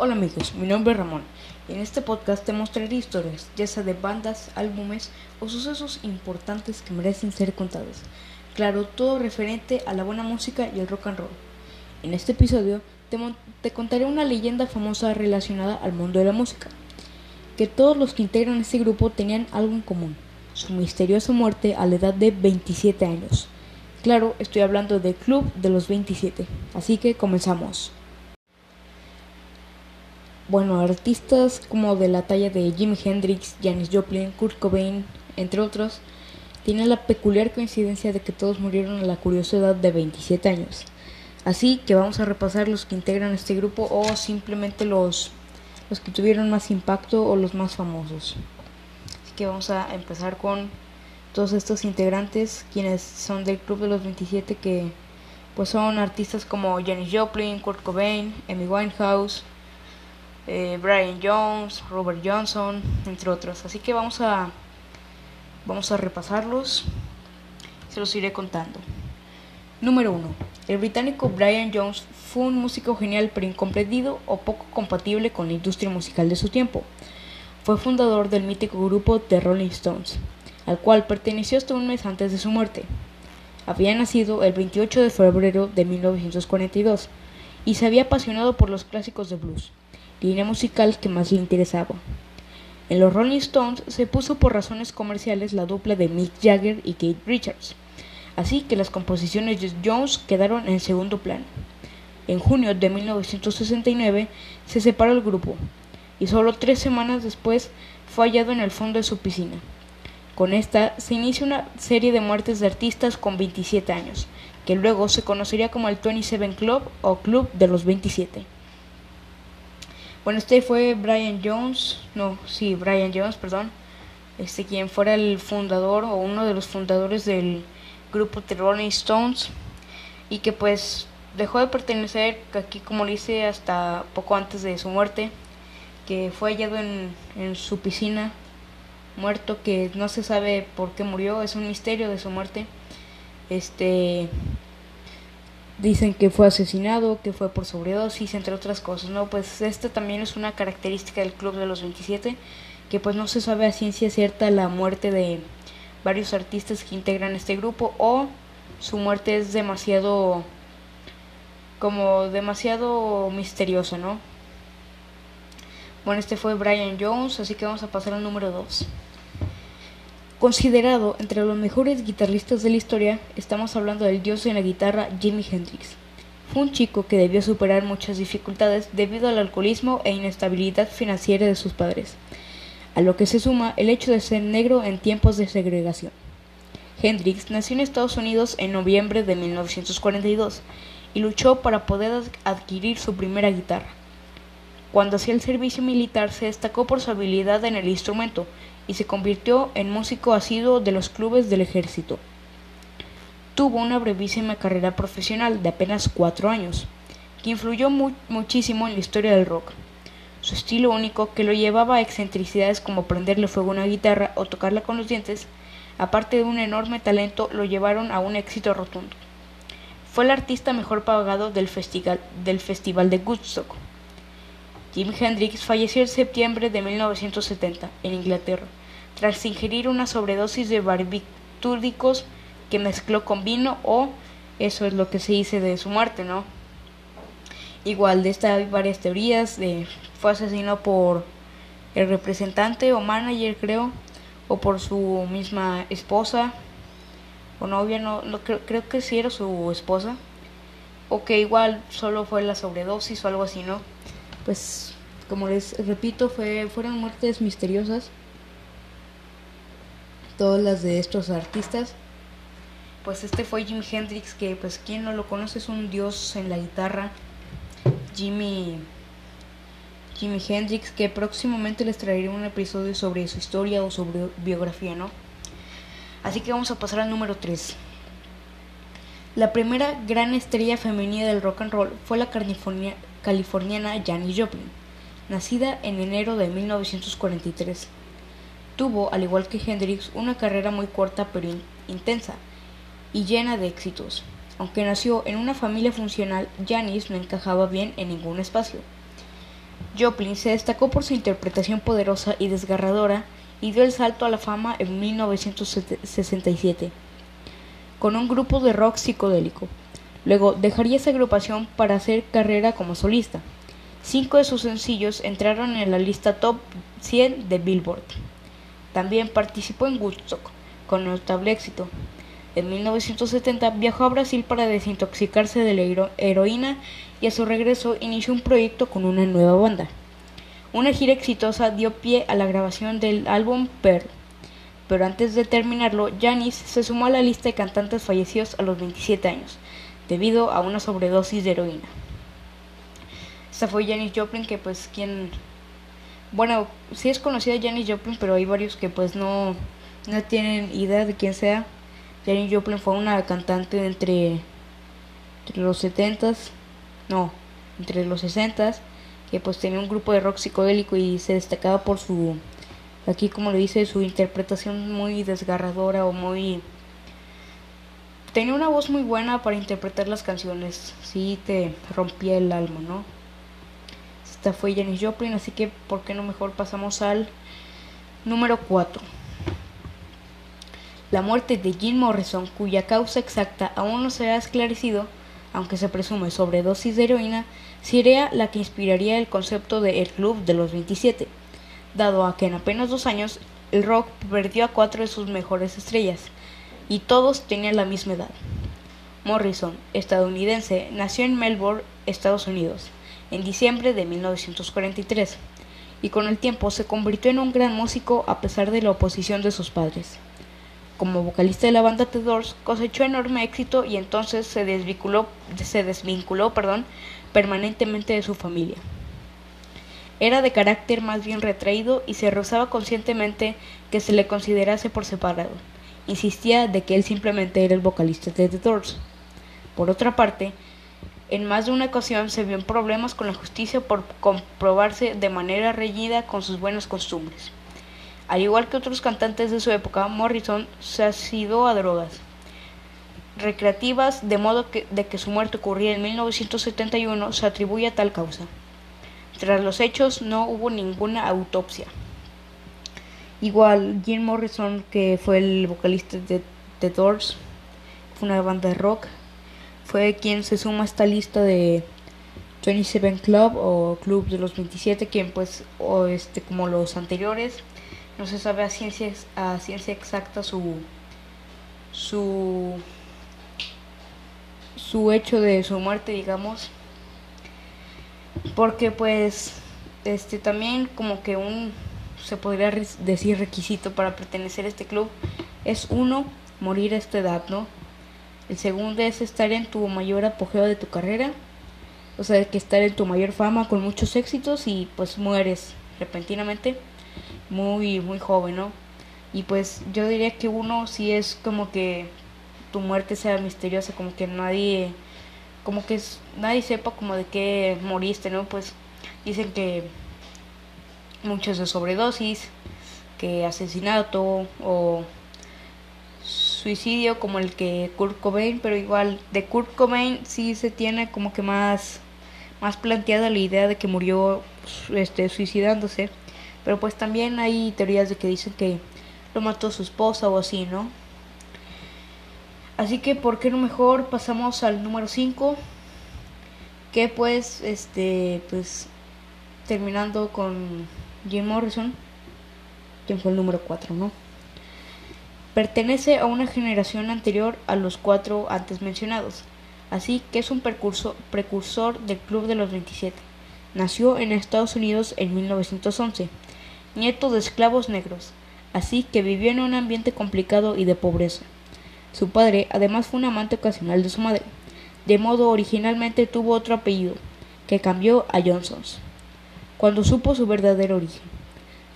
Hola amigos, mi nombre es Ramón y en este podcast te mostraré historias, ya sea de bandas, álbumes o sucesos importantes que merecen ser contados. Claro, todo referente a la buena música y el rock and roll. En este episodio te, te contaré una leyenda famosa relacionada al mundo de la música, que todos los que integran este grupo tenían algo en común, su misteriosa muerte a la edad de 27 años. Claro, estoy hablando del Club de los 27, así que comenzamos. Bueno, artistas como de la talla de Jimi Hendrix, Janis Joplin, Kurt Cobain, entre otros, tienen la peculiar coincidencia de que todos murieron a la curiosa edad de 27 años. Así que vamos a repasar los que integran este grupo o simplemente los, los que tuvieron más impacto o los más famosos. Así que vamos a empezar con todos estos integrantes, quienes son del Club de los 27, que pues son artistas como Janis Joplin, Kurt Cobain, Amy Winehouse, eh, Brian Jones, Robert Johnson, entre otros. Así que vamos a, vamos a repasarlos. Se los iré contando. Número 1. El británico Brian Jones fue un músico genial pero incomprendido o poco compatible con la industria musical de su tiempo. Fue fundador del mítico grupo The Rolling Stones, al cual perteneció hasta un mes antes de su muerte. Había nacido el 28 de febrero de 1942 y se había apasionado por los clásicos de blues línea musical que más le interesaba. En los Rolling Stones se puso por razones comerciales la dupla de Mick Jagger y Kate Richards, así que las composiciones de Jones quedaron en segundo plano. En junio de 1969 se separó el grupo y solo tres semanas después fue hallado en el fondo de su piscina. Con esta se inicia una serie de muertes de artistas con 27 años, que luego se conocería como el 27 Club o Club de los 27. Bueno, este fue Brian Jones, no, sí, Brian Jones, perdón, este quien fuera el fundador o uno de los fundadores del grupo The Rolling Stones. Y que pues dejó de pertenecer aquí como le hice hasta poco antes de su muerte, que fue hallado en, en su piscina muerto, que no se sabe por qué murió, es un misterio de su muerte. Este Dicen que fue asesinado, que fue por sobredosis, entre otras cosas, ¿no? Pues esta también es una característica del Club de los 27, que pues no se sabe a ciencia cierta la muerte de varios artistas que integran este grupo o su muerte es demasiado como demasiado misteriosa, ¿no? Bueno, este fue Brian Jones, así que vamos a pasar al número 2. Considerado entre los mejores guitarristas de la historia, estamos hablando del dios en la guitarra Jimi Hendrix. Fue un chico que debió superar muchas dificultades debido al alcoholismo e inestabilidad financiera de sus padres, a lo que se suma el hecho de ser negro en tiempos de segregación. Hendrix nació en Estados Unidos en noviembre de 1942 y luchó para poder adquirir su primera guitarra. Cuando hacía el servicio militar se destacó por su habilidad en el instrumento y se convirtió en músico asiduo de los clubes del ejército. Tuvo una brevísima carrera profesional de apenas cuatro años, que influyó muchísimo en la historia del rock. Su estilo único, que lo llevaba a excentricidades como prenderle fuego a una guitarra o tocarla con los dientes, aparte de un enorme talento, lo llevaron a un éxito rotundo. Fue el artista mejor pagado del festival, del festival de Woodstock, Jimi Hendrix falleció en septiembre de 1970 en Inglaterra tras ingerir una sobredosis de barbitúricos que mezcló con vino o eso es lo que se dice de su muerte, ¿no? Igual de esta hay varias teorías de fue asesinado por el representante o manager creo o por su misma esposa o novia no, creo, creo que sí era su esposa o que igual solo fue la sobredosis o algo así, ¿no? Pues como les repito, fue, fueron muertes misteriosas. Todas las de estos artistas. Pues este fue Jimi Hendrix, que pues quien no lo conoce es un dios en la guitarra. Jimmy Jimi Hendrix, que próximamente les traeré un episodio sobre su historia o sobre biografía, ¿no? Así que vamos a pasar al número 3. La primera gran estrella femenina del rock and roll fue la californiana Janis Joplin, nacida en enero de 1943. Tuvo, al igual que Hendrix, una carrera muy corta pero intensa y llena de éxitos. Aunque nació en una familia funcional, Janis no encajaba bien en ningún espacio. Joplin se destacó por su interpretación poderosa y desgarradora y dio el salto a la fama en 1967 con un grupo de rock psicodélico. Luego dejaría esa agrupación para hacer carrera como solista. Cinco de sus sencillos entraron en la lista top 100 de Billboard. También participó en Woodstock, con notable éxito. En 1970 viajó a Brasil para desintoxicarse de la heroína y a su regreso inició un proyecto con una nueva banda. Una gira exitosa dio pie a la grabación del álbum Pearl, pero antes de terminarlo, Janis se sumó a la lista de cantantes fallecidos a los 27 años, debido a una sobredosis de heroína. Esta fue Janis Joplin, que pues quien... Bueno, sí es conocida Janis Joplin, pero hay varios que pues no, no tienen idea de quién sea. Janis Joplin fue una cantante entre, entre los 70s, no, entre los 60s, que pues tenía un grupo de rock psicodélico y se destacaba por su Aquí, como le dice, su interpretación muy desgarradora o muy... Tenía una voz muy buena para interpretar las canciones. Sí, te rompía el alma, ¿no? Esta fue Janis Joplin, así que, ¿por qué no mejor pasamos al número 4? La muerte de Jim Morrison, cuya causa exacta aún no se ha esclarecido, aunque se presume sobredosis de heroína, sería la que inspiraría el concepto de El Club de los 27 dado a que en apenas dos años el rock perdió a cuatro de sus mejores estrellas, y todos tenían la misma edad. Morrison, estadounidense, nació en Melbourne, Estados Unidos, en diciembre de 1943, y con el tiempo se convirtió en un gran músico a pesar de la oposición de sus padres. Como vocalista de la banda The Doors, cosechó enorme éxito y entonces se desvinculó, se desvinculó permanentemente de su familia. Era de carácter más bien retraído y se rozaba conscientemente que se le considerase por separado. Insistía de que él simplemente era el vocalista de The Doors. Por otra parte, en más de una ocasión se vio en problemas con la justicia por comprobarse de manera reñida con sus buenas costumbres. Al igual que otros cantantes de su época, Morrison se ha sido a drogas recreativas, de modo que, que su muerte ocurría en 1971 se atribuye a tal causa. Tras los hechos no hubo ninguna autopsia. Igual Jim Morrison, que fue el vocalista de The Doors, fue una banda de rock, fue quien se suma a esta lista de 27 Club o Club de los 27, quien pues, o este, como los anteriores, no se sabe a ciencia, a ciencia exacta su, su, su hecho de su muerte, digamos porque pues este también como que un se podría decir requisito para pertenecer a este club es uno morir a esta edad no el segundo es estar en tu mayor apogeo de tu carrera o sea que estar en tu mayor fama con muchos éxitos y pues mueres repentinamente muy muy joven no y pues yo diría que uno sí es como que tu muerte sea misteriosa como que nadie como que nadie sepa como de qué moriste, ¿no? Pues dicen que muchos de sobredosis, que asesinato o suicidio como el que Kurt Cobain, pero igual de Kurt Cobain sí se tiene como que más más planteada la idea de que murió este suicidándose, pero pues también hay teorías de que dicen que lo mató su esposa o así, ¿no? Así que, ¿por qué no mejor pasamos al número 5? Que pues, este, pues, terminando con Jim Morrison, quien fue el número 4, ¿no? Pertenece a una generación anterior a los cuatro antes mencionados, así que es un precursor, del Club de los 27. Nació en Estados Unidos en 1911, nieto de esclavos negros, así que vivió en un ambiente complicado y de pobreza. Su padre además fue un amante ocasional de su madre, de modo originalmente tuvo otro apellido, que cambió a Johnsons, cuando supo su verdadero origen.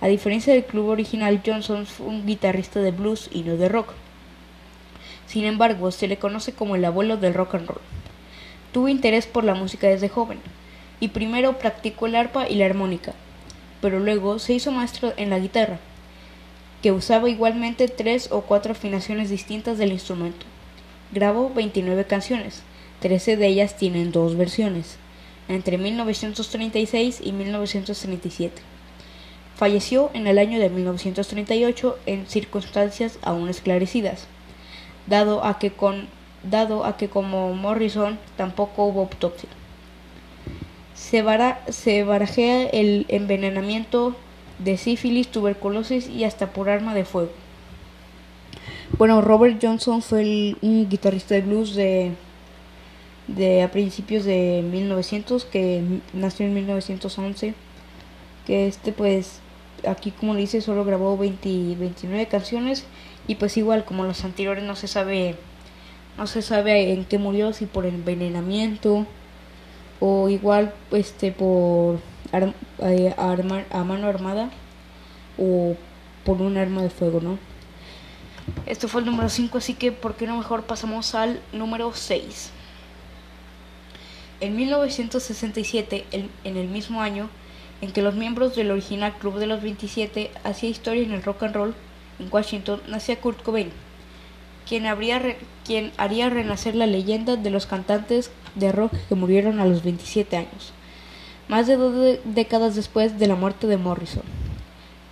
A diferencia del club original, Johnson fue un guitarrista de blues y no de rock. Sin embargo, se le conoce como el abuelo del rock and roll. Tuvo interés por la música desde joven, y primero practicó el arpa y la armónica, pero luego se hizo maestro en la guitarra que usaba igualmente tres o cuatro afinaciones distintas del instrumento. Grabó 29 canciones, 13 de ellas tienen dos versiones. Entre 1936 y 1937. Falleció en el año de 1938 en circunstancias aún esclarecidas, dado a que, con, dado a que como Morrison tampoco hubo autopsia. Se, se barajea el envenenamiento de sífilis, tuberculosis y hasta por arma de fuego. Bueno, Robert Johnson fue un guitarrista de blues de, de a principios de 1900 que nació en 1911 que este pues aquí como dice solo grabó 20, 29 canciones y pues igual como los anteriores no se sabe no se sabe en qué murió si por envenenamiento o igual este por eh, a mano armada o por un arma de fuego, ¿no? Esto fue el número 5, así que ¿por qué no mejor pasamos al número 6? En 1967, en el mismo año en que los miembros del original Club de los 27 hacía historia en el rock and roll, en Washington nacía Kurt Cobain, quien, habría quien haría renacer la leyenda de los cantantes de rock que murieron a los 27 años más de dos décadas después de la muerte de Morrison.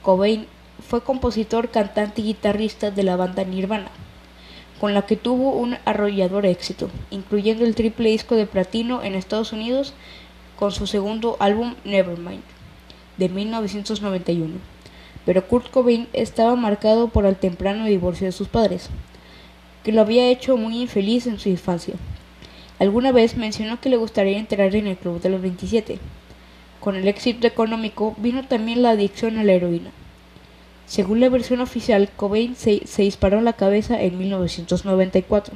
Cobain fue compositor, cantante y guitarrista de la banda Nirvana, con la que tuvo un arrollador éxito, incluyendo el triple disco de platino en Estados Unidos con su segundo álbum Nevermind, de 1991. Pero Kurt Cobain estaba marcado por el temprano divorcio de sus padres, que lo había hecho muy infeliz en su infancia. Alguna vez mencionó que le gustaría entrar en el club de los 27, con el éxito económico vino también la adicción a la heroína. Según la versión oficial, Cobain se, disparó en la cabeza en 1994.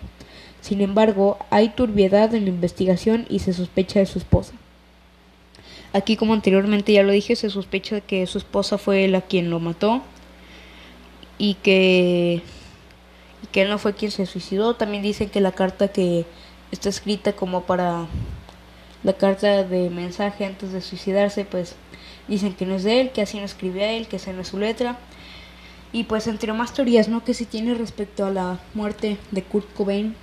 Sin embargo, hay turbiedad en la investigación y se sospecha de su esposa. Aquí, como anteriormente ya lo dije, se sospecha que su esposa fue la quien lo mató y que, y que él no fue quien se suicidó. También dicen que la carta que está escrita como para la carta de mensaje antes de suicidarse, pues dicen que no es de él, que así no escribe a él, que esa no es su letra. Y pues entre más teorías, ¿no? Que se tiene respecto a la muerte de Kurt Cobain,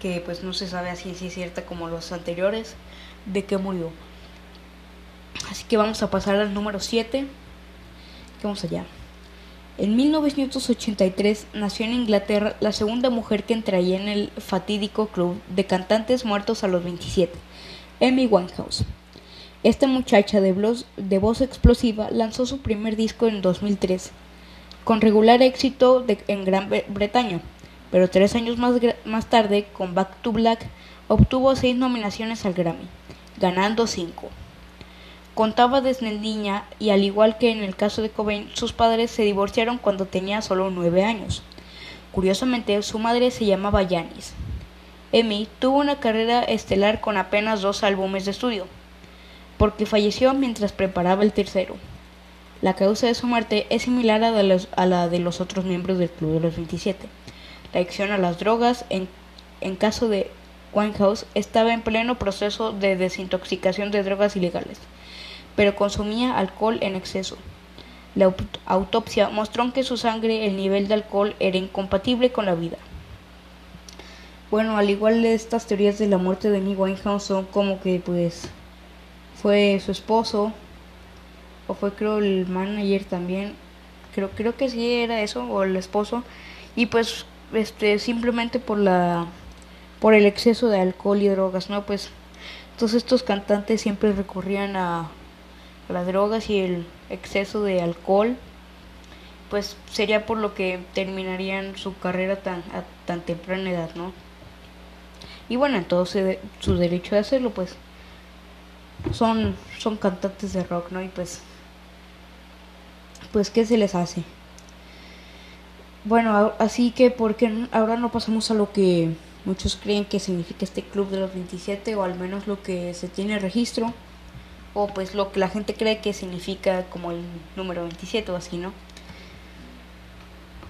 que pues no se sabe así si es cierta como los anteriores, de qué murió. Así que vamos a pasar al número 7. Vamos allá. En 1983 nació en Inglaterra la segunda mujer que entraría en el fatídico club de cantantes muertos a los 27, Amy Winehouse. Esta muchacha de, voz explosiva lanzó su primer disco en 2003, con regular éxito en Gran Bretaña, pero tres años más, más tarde, con Back to Black, obtuvo seis nominaciones al Grammy, ganando cinco. Contaba desde niña y al igual que en el caso de Cobain, sus padres se divorciaron cuando tenía solo nueve años. Curiosamente, su madre se llamaba Janis. Emi tuvo una carrera estelar con apenas dos álbumes de estudio, porque falleció mientras preparaba el tercero. La causa de su muerte es similar a, la de los otros miembros del Club de los 27. La adicción a las drogas, en, en caso de Winehouse, estaba en pleno proceso de desintoxicación de drogas ilegales pero consumía alcohol en exceso. La autopsia mostró que su sangre el nivel de alcohol era incompatible con la vida. Bueno, al igual de estas teorías de la muerte de Amy Winehouse son como que pues fue su esposo o fue creo el manager también. Creo creo que sí era eso o el esposo y pues este simplemente por la por el exceso de alcohol y drogas, ¿no? Pues todos estos cantantes siempre recurrían a las drogas y el exceso de alcohol, pues sería por lo que terminarían su carrera tan, a tan temprana edad, ¿no? Y bueno, entonces su derecho de hacerlo, pues son, son cantantes de rock, ¿no? Y pues, pues, ¿qué se les hace? Bueno, así que, porque ahora no pasamos a lo que muchos creen que significa este club de los 27, o al menos lo que se tiene registro? o pues lo que la gente cree que significa como el número 27 o así, ¿no?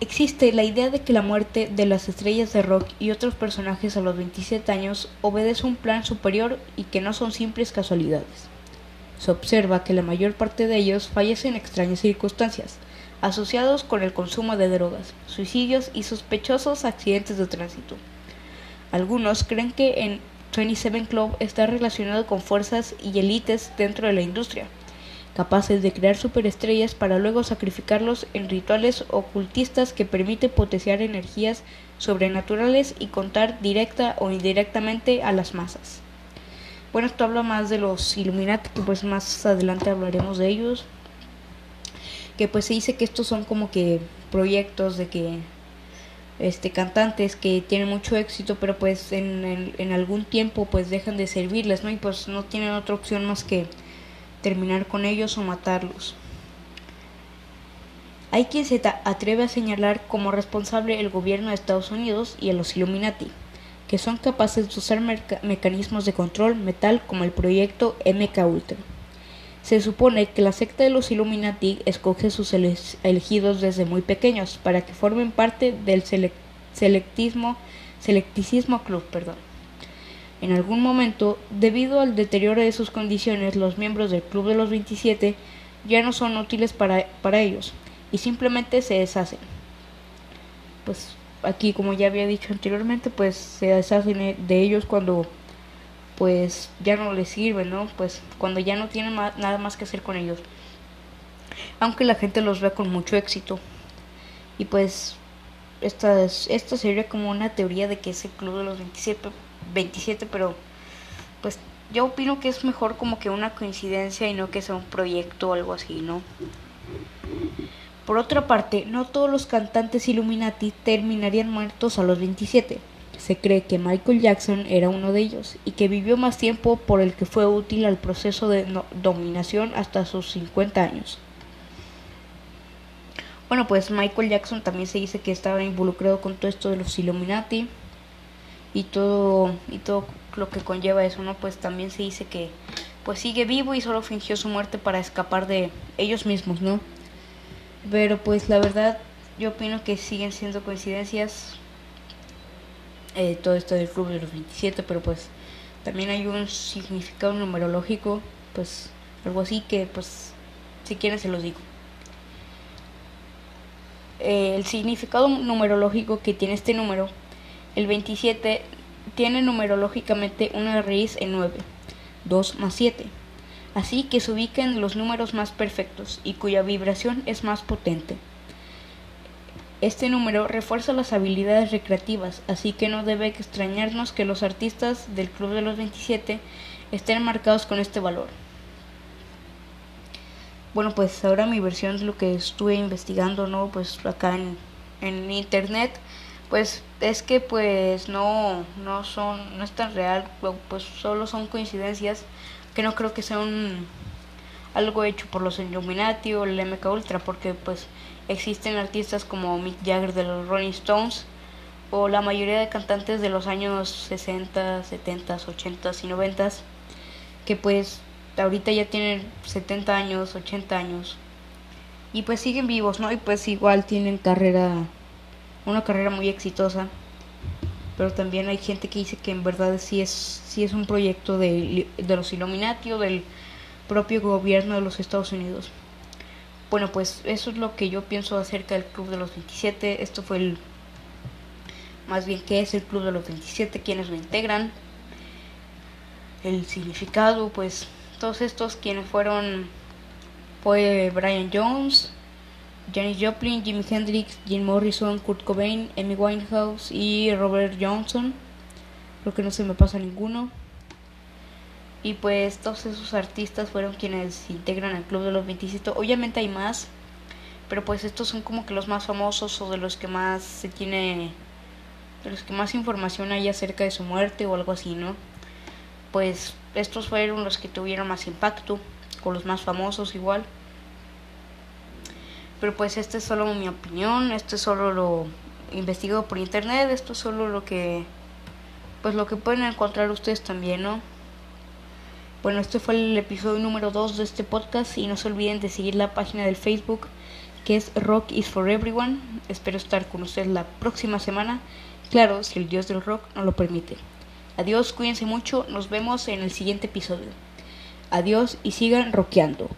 Existe la idea de que la muerte de las estrellas de rock y otros personajes a los 27 años obedece un plan superior y que no son simples casualidades. Se observa que la mayor parte de ellos fallecen en extrañas circunstancias, asociados con el consumo de drogas, suicidios y sospechosos accidentes de tránsito. Algunos creen que en 27 Club está relacionado con fuerzas y élites dentro de la industria, capaces de crear superestrellas para luego sacrificarlos en rituales ocultistas que permiten potenciar energías sobrenaturales y contar directa o indirectamente a las masas. Bueno, esto habla más de los Illuminati, que pues más adelante hablaremos de ellos. Que pues se dice que estos son como que proyectos de que este cantantes que tienen mucho éxito pero pues en, en, algún tiempo pues dejan de servirles no y pues no tienen otra opción más que terminar con ellos o matarlos hay quien se atreve a señalar como responsable el gobierno de Estados Unidos y los Illuminati que son capaces de usar mecanismos de control metal como el proyecto MK Ultra se supone que la secta de los Illuminati escoge sus elegidos desde muy pequeños para que formen parte del selectismo, selecticismo club. Perdón. En algún momento, debido al deterioro de sus condiciones, los miembros del Club de los 27 ya no son útiles para, para ellos y simplemente se deshacen. Pues aquí, como ya había dicho anteriormente, pues se deshacen de ellos cuando pues ya no les sirve, ¿no? Pues cuando ya no tienen nada más que hacer con ellos. Aunque la gente los ve con mucho éxito. Y pues esta, esta sería como una teoría de que es el club de los 27, 27, pero pues yo opino que es mejor como que una coincidencia y no que sea un proyecto o algo así, ¿no? Por otra parte, no todos los cantantes Illuminati terminarían muertos a los 27 se cree que Michael Jackson era uno de ellos y que vivió más tiempo por el que fue útil al proceso de dominación hasta sus 50 años. Bueno, pues Michael Jackson también se dice que estaba involucrado con todo esto de los Illuminati y todo y todo lo que conlleva eso, ¿no? Pues también se dice que pues sigue vivo y solo fingió su muerte para escapar de ellos mismos, ¿no? Pero pues la verdad yo opino que siguen siendo coincidencias eh, todo esto del club de los 27, pero pues también hay un significado numerológico, pues algo así que pues si quieren se los digo. Eh, el significado numerológico que tiene este número, el 27, tiene numerológicamente una raíz en 9, 2 más 7. Así que se ubica en los números más perfectos y cuya vibración es más potente. Este número refuerza las habilidades recreativas, así que no debe extrañarnos que los artistas del Club de los 27 estén marcados con este valor. Bueno, pues ahora mi versión de lo que estuve investigando, ¿no? Pues acá en, en internet, pues es que pues no, no son, no es tan real, pues solo son coincidencias que no creo que sea un, algo hecho por los Illuminati o el MK Ultra, porque pues Existen artistas como Mick Jagger de los Rolling Stones o la mayoría de cantantes de los años 60, 70, 80 y 90 que pues ahorita ya tienen 70 años, 80 años y pues siguen vivos, ¿no? Y pues igual tienen carrera, una carrera muy exitosa. Pero también hay gente que dice que en verdad sí es, sí es un proyecto de, de los Illuminati o del propio gobierno de los Estados Unidos. Bueno, pues eso es lo que yo pienso acerca del Club de los 27. Esto fue el... Más bien, ¿qué es el Club de los 27? ¿Quiénes lo integran? El significado, pues todos estos quienes fueron fue Brian Jones, Janis Joplin, Jimi Hendrix, Jim Morrison, Kurt Cobain, Amy Winehouse y Robert Johnson. Creo que no se me pasa ninguno. Y pues todos esos artistas fueron quienes integran el Club de los 27. Obviamente hay más, pero pues estos son como que los más famosos o de los que más se tiene, de los que más información hay acerca de su muerte o algo así, ¿no? Pues estos fueron los que tuvieron más impacto, con los más famosos igual. Pero pues este es solo mi opinión, esto es solo lo investigado por internet, esto es solo lo que, pues lo que pueden encontrar ustedes también, ¿no? Bueno, este fue el episodio número 2 de este podcast y no se olviden de seguir la página del Facebook que es Rock is for Everyone. Espero estar con ustedes la próxima semana. Claro, si el dios del rock no lo permite. Adiós, cuídense mucho, nos vemos en el siguiente episodio. Adiós y sigan rockeando.